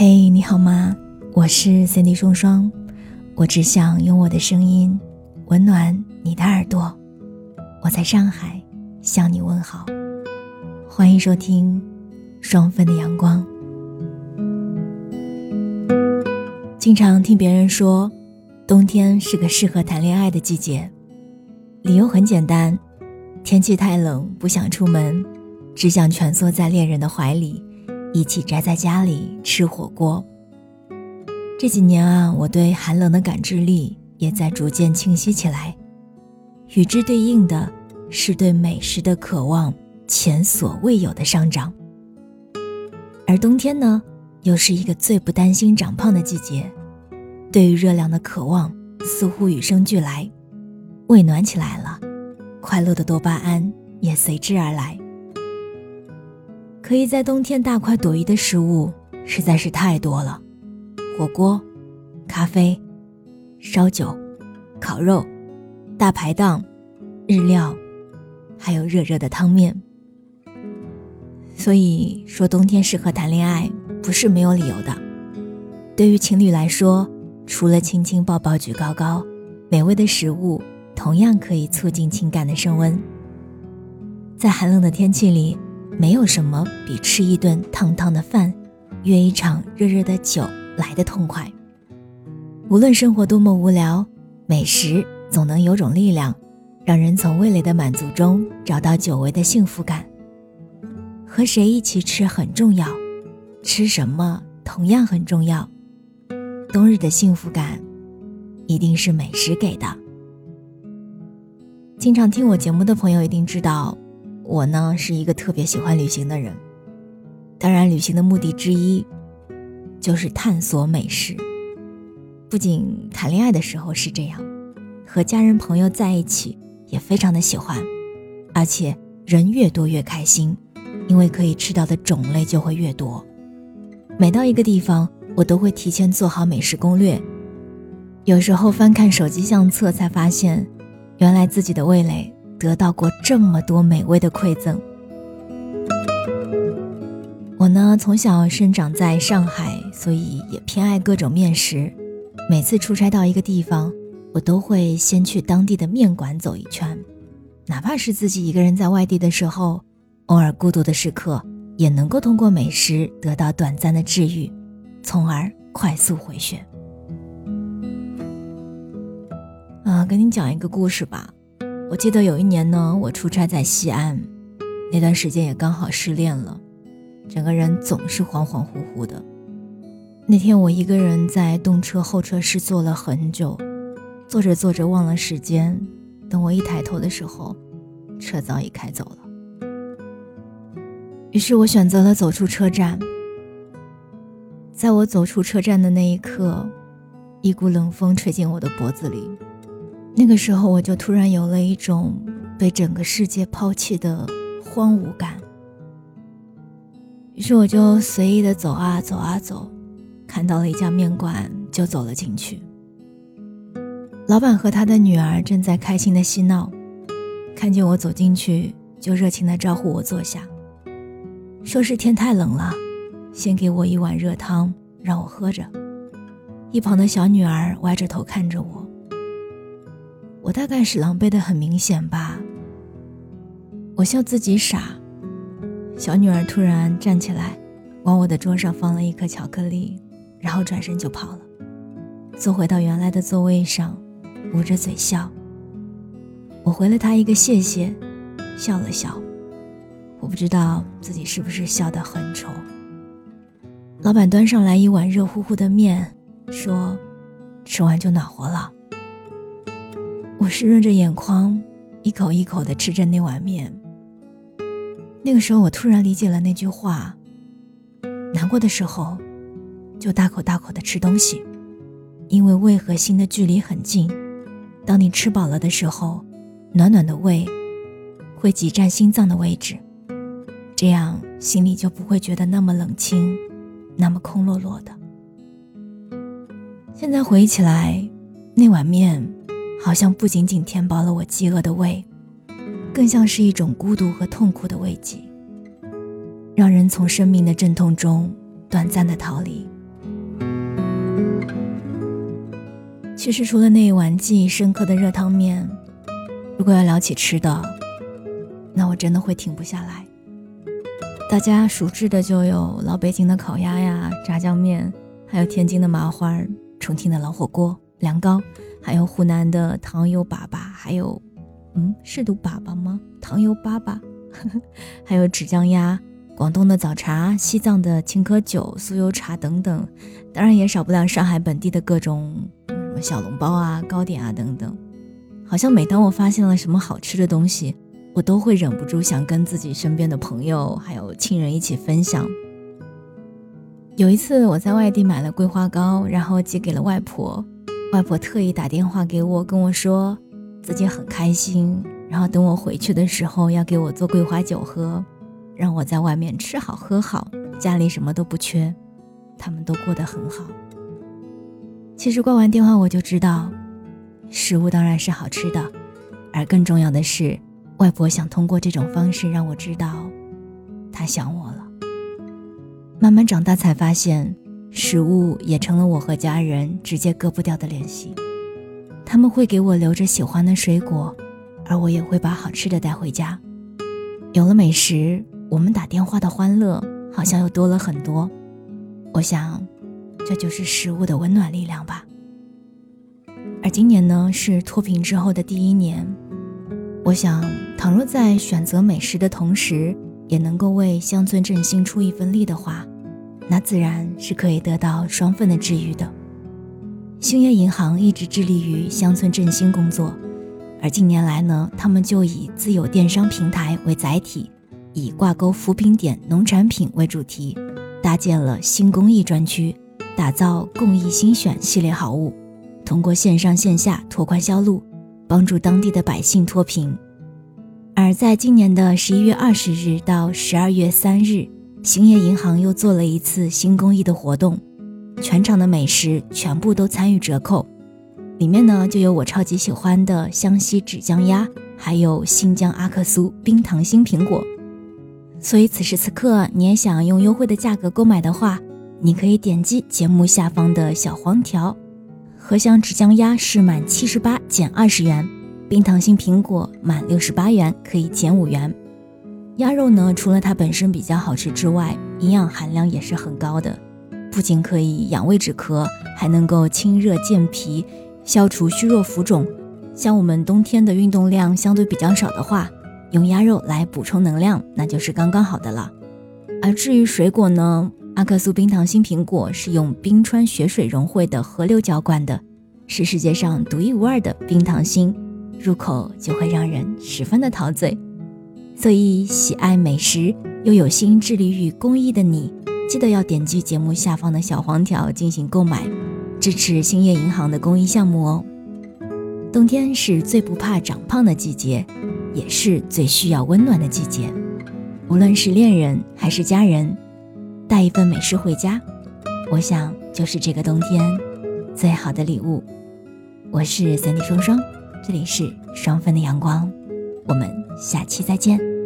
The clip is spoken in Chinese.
嘿，你好吗？我是 Cindy 双双，我只想用我的声音温暖你的耳朵。我在上海向你问好，欢迎收听双份的阳光。经常听别人说，冬天是个适合谈恋爱的季节，理由很简单，天气太冷，不想出门，只想蜷缩在恋人的怀里。一起宅在家里吃火锅。这几年啊，我对寒冷的感知力也在逐渐清晰起来，与之对应的是对美食的渴望前所未有的上涨。而冬天呢，又是一个最不担心长胖的季节，对于热量的渴望似乎与生俱来，胃暖起来了，快乐的多巴胺也随之而来。可以在冬天大快朵颐的食物实在是太多了，火锅、咖啡、烧酒、烤肉、大排档、日料，还有热热的汤面。所以说，冬天适合谈恋爱不是没有理由的。对于情侣来说，除了亲亲抱抱举高高，美味的食物同样可以促进情感的升温。在寒冷的天气里。没有什么比吃一顿烫烫的饭，约一场热热的酒来的痛快。无论生活多么无聊，美食总能有种力量，让人从味蕾的满足中找到久违的幸福感。和谁一起吃很重要，吃什么同样很重要。冬日的幸福感，一定是美食给的。经常听我节目的朋友一定知道。我呢是一个特别喜欢旅行的人，当然，旅行的目的之一就是探索美食。不仅谈恋爱的时候是这样，和家人朋友在一起也非常的喜欢，而且人越多越开心，因为可以吃到的种类就会越多。每到一个地方，我都会提前做好美食攻略。有时候翻看手机相册，才发现，原来自己的味蕾。得到过这么多美味的馈赠。我呢，从小生长在上海，所以也偏爱各种面食。每次出差到一个地方，我都会先去当地的面馆走一圈，哪怕是自己一个人在外地的时候，偶尔孤独的时刻，也能够通过美食得到短暂的治愈，从而快速回血。啊，跟你讲一个故事吧。我记得有一年呢，我出差在西安，那段时间也刚好失恋了，整个人总是恍恍惚惚的。那天我一个人在动车候车室坐了很久，坐着坐着忘了时间，等我一抬头的时候，车早已开走了。于是我选择了走出车站。在我走出车站的那一刻，一股冷风吹进我的脖子里。那个时候，我就突然有了一种被整个世界抛弃的荒芜感。于是，我就随意的走啊走啊走，看到了一家面馆，就走了进去。老板和他的女儿正在开心的嬉闹，看见我走进去，就热情的招呼我坐下，说是天太冷了，先给我一碗热汤让我喝着。一旁的小女儿歪着头看着我。我大概是狼狈的很明显吧。我笑自己傻。小女儿突然站起来，往我的桌上放了一颗巧克力，然后转身就跑了，坐回到原来的座位上，捂着嘴笑。我回了她一个谢谢，笑了笑。我不知道自己是不是笑得很丑。老板端上来一碗热乎乎的面，说：“吃完就暖和了。”我湿润着眼眶，一口一口的吃着那碗面。那个时候，我突然理解了那句话：难过的时候，就大口大口的吃东西，因为胃和心的距离很近。当你吃饱了的时候，暖暖的胃会挤占心脏的位置，这样心里就不会觉得那么冷清，那么空落落的。现在回忆起来，那碗面。好像不仅仅填饱了我饥饿的胃，更像是一种孤独和痛苦的慰藉，让人从生命的阵痛中短暂的逃离，其实除了那一碗记忆深刻的热汤面，如果要聊起吃的，那我真的会停不下来。大家熟知的就有老北京的烤鸭呀、炸酱面，还有天津的麻花、重庆的老火锅、凉糕，还有湖南的糖油粑粑，还有，嗯，是读粑粑吗？糖油粑粑，还有纸浆鸭。广东的早茶、西藏的青稞酒、酥油茶等等，当然也少不了上海本地的各种什么小笼包啊、糕点啊等等。好像每当我发现了什么好吃的东西，我都会忍不住想跟自己身边的朋友还有亲人一起分享。有一次我在外地买了桂花糕，然后寄给了外婆，外婆特意打电话给我，跟我说自己很开心，然后等我回去的时候要给我做桂花酒喝。让我在外面吃好喝好，家里什么都不缺，他们都过得很好。其实挂完电话我就知道，食物当然是好吃的，而更重要的是，外婆想通过这种方式让我知道，她想我了。慢慢长大才发现，食物也成了我和家人直接割不掉的联系。他们会给我留着喜欢的水果，而我也会把好吃的带回家。有了美食。我们打电话的欢乐好像又多了很多，我想，这就是食物的温暖力量吧。而今年呢，是脱贫之后的第一年，我想，倘若在选择美食的同时，也能够为乡村振兴出一份力的话，那自然是可以得到双份的治愈的。兴业银行一直致力于乡村振兴工作，而近年来呢，他们就以自有电商平台为载体。以挂钩扶贫点农产品为主题，搭建了新公益专区，打造公益新选系列好物，通过线上线下拓宽销路，帮助当地的百姓脱贫。而在今年的十一月二十日到十二月三日，兴业银行又做了一次新公益的活动，全场的美食全部都参与折扣，里面呢就有我超级喜欢的湘西纸浆鸭，还有新疆阿克苏冰糖心苹果。所以此时此刻，你也想用优惠的价格购买的话，你可以点击节目下方的小黄条。荷香纸浆鸭是满七十八减二十元，冰糖心苹果满六十八元可以减五元。鸭肉呢，除了它本身比较好吃之外，营养含量也是很高的，不仅可以养胃止咳，还能够清热健脾、消除虚弱浮肿。像我们冬天的运动量相对比较少的话。用鸭肉来补充能量，那就是刚刚好的了。而至于水果呢，阿克苏冰糖心苹果是用冰川雪水融汇的河流浇灌的，是世界上独一无二的冰糖心，入口就会让人十分的陶醉。所以，喜爱美食又有心致力于公益的你，记得要点击节目下方的小黄条进行购买，支持兴业银行的公益项目哦。冬天是最不怕长胖的季节。也是最需要温暖的季节，无论是恋人还是家人，带一份美食回家，我想就是这个冬天最好的礼物。我是三 D 双双，这里是双份的阳光，我们下期再见。